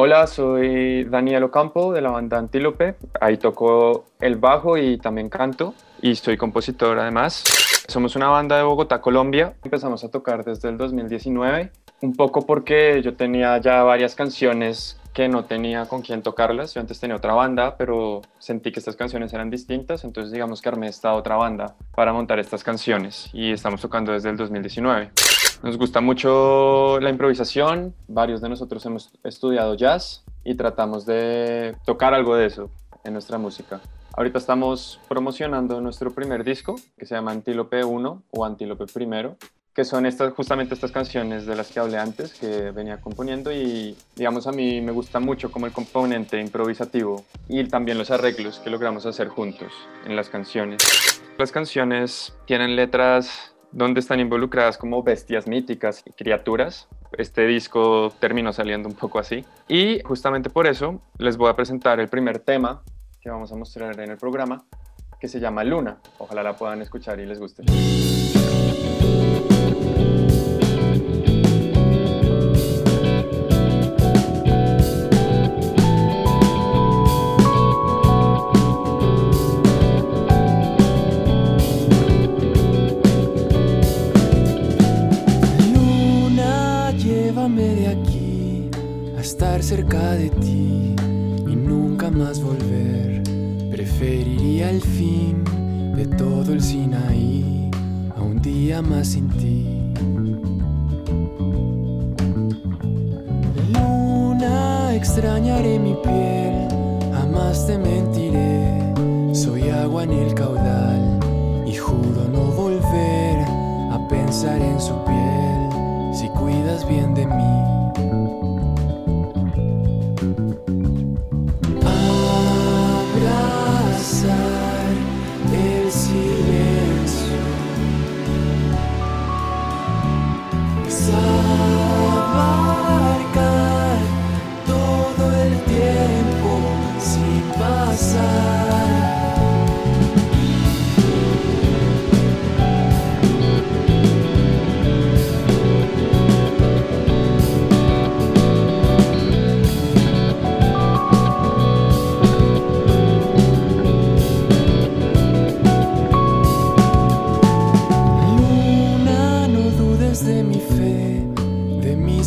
Hola, soy Daniel Ocampo de la banda Antílope. Ahí toco el bajo y también canto y soy compositor además. Somos una banda de Bogotá, Colombia. Empezamos a tocar desde el 2019, un poco porque yo tenía ya varias canciones que no tenía con quién tocarlas. Yo antes tenía otra banda, pero sentí que estas canciones eran distintas, entonces digamos que armé esta otra banda para montar estas canciones y estamos tocando desde el 2019. Nos gusta mucho la improvisación, varios de nosotros hemos estudiado jazz y tratamos de tocar algo de eso en nuestra música. Ahorita estamos promocionando nuestro primer disco que se llama Antílope 1 o Antílope Primero, que son estas, justamente estas canciones de las que hablé antes que venía componiendo y digamos a mí me gusta mucho como el componente improvisativo y también los arreglos que logramos hacer juntos en las canciones. Las canciones tienen letras donde están involucradas como bestias míticas y criaturas. Este disco terminó saliendo un poco así. Y justamente por eso les voy a presentar el primer tema que vamos a mostrar en el programa, que se llama Luna. Ojalá la puedan escuchar y les guste. Te mentiré. Soy agua en el caudal y juro no volver a pensar en su piel si cuidas bien de mí.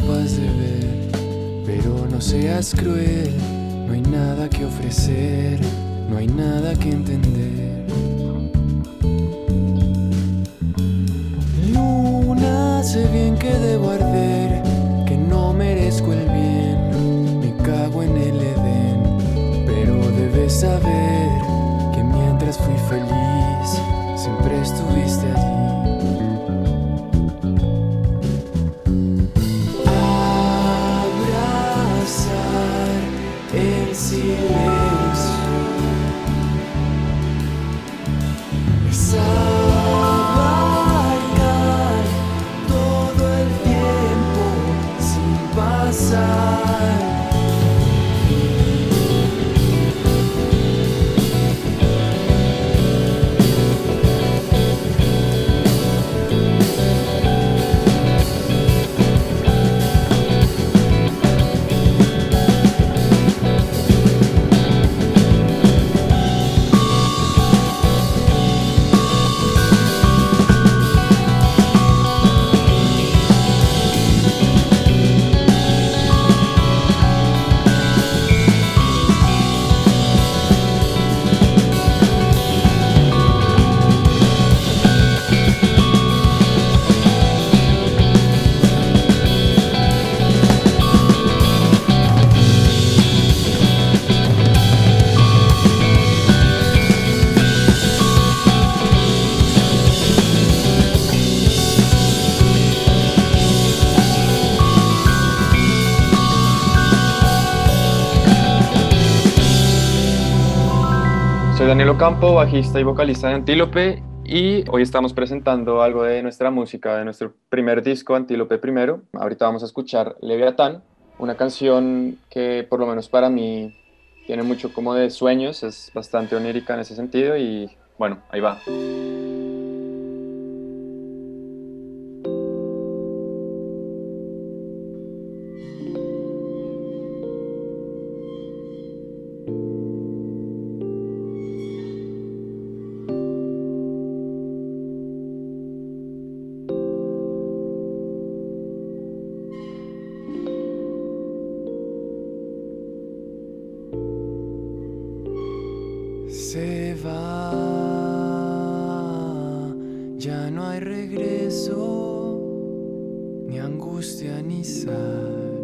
Fui incapaz de ver. Pero no seas cruel, no hay nada que ofrecer, no hay nada que entender. Luna, sé bien que debo arder, que no merezco el bien, me cago en el Edén, pero debes saber que mientras fui feliz, Soy Daniel Ocampo, bajista y vocalista de Antílope y hoy estamos presentando algo de nuestra música, de nuestro primer disco, Antílope Primero. Ahorita vamos a escuchar Leviatán, una canción que por lo menos para mí tiene mucho como de sueños, es bastante onírica en ese sentido y bueno, ahí va. Regreso, ni angustia ni sal.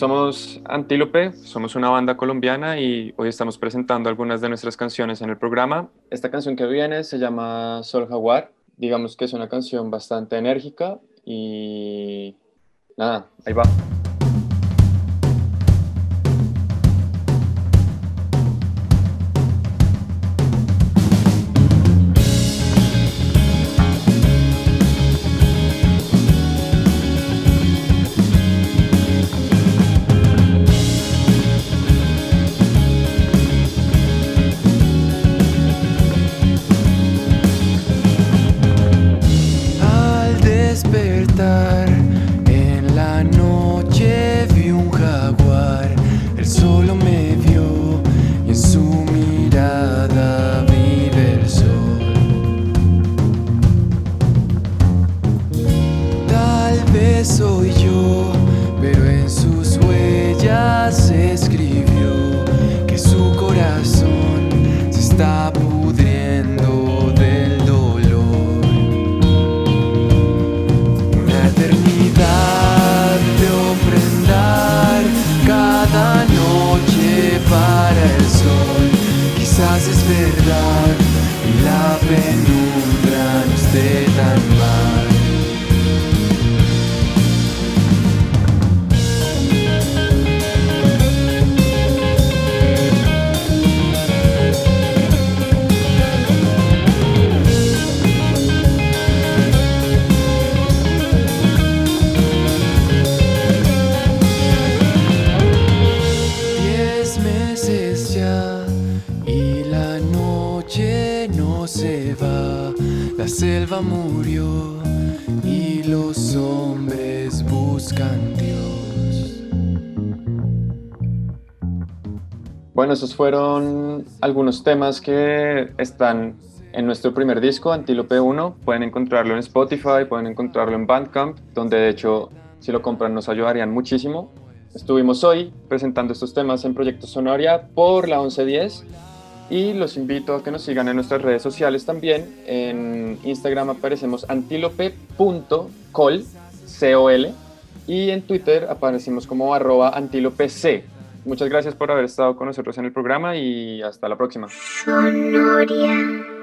Somos Antílope, somos una banda colombiana y hoy estamos presentando algunas de nuestras canciones en el programa. Esta canción que viene se llama Sol Jaguar. Digamos que es una canción bastante enérgica y nada, ahí va. Quizás es verdad y la penumbra no esté tan mal. La selva murió y los hombres buscan Dios. Bueno, esos fueron algunos temas que están en nuestro primer disco, Antílope 1. Pueden encontrarlo en Spotify, pueden encontrarlo en Bandcamp, donde de hecho si lo compran nos ayudarían muchísimo. Estuvimos hoy presentando estos temas en Proyecto Sonoria por la 1110 y los invito a que nos sigan en nuestras redes sociales también. En Instagram aparecemos antílope.col, C-O-L, y en Twitter aparecemos como arroba antílopec. Muchas gracias por haber estado con nosotros en el programa y hasta la próxima. Sonoria.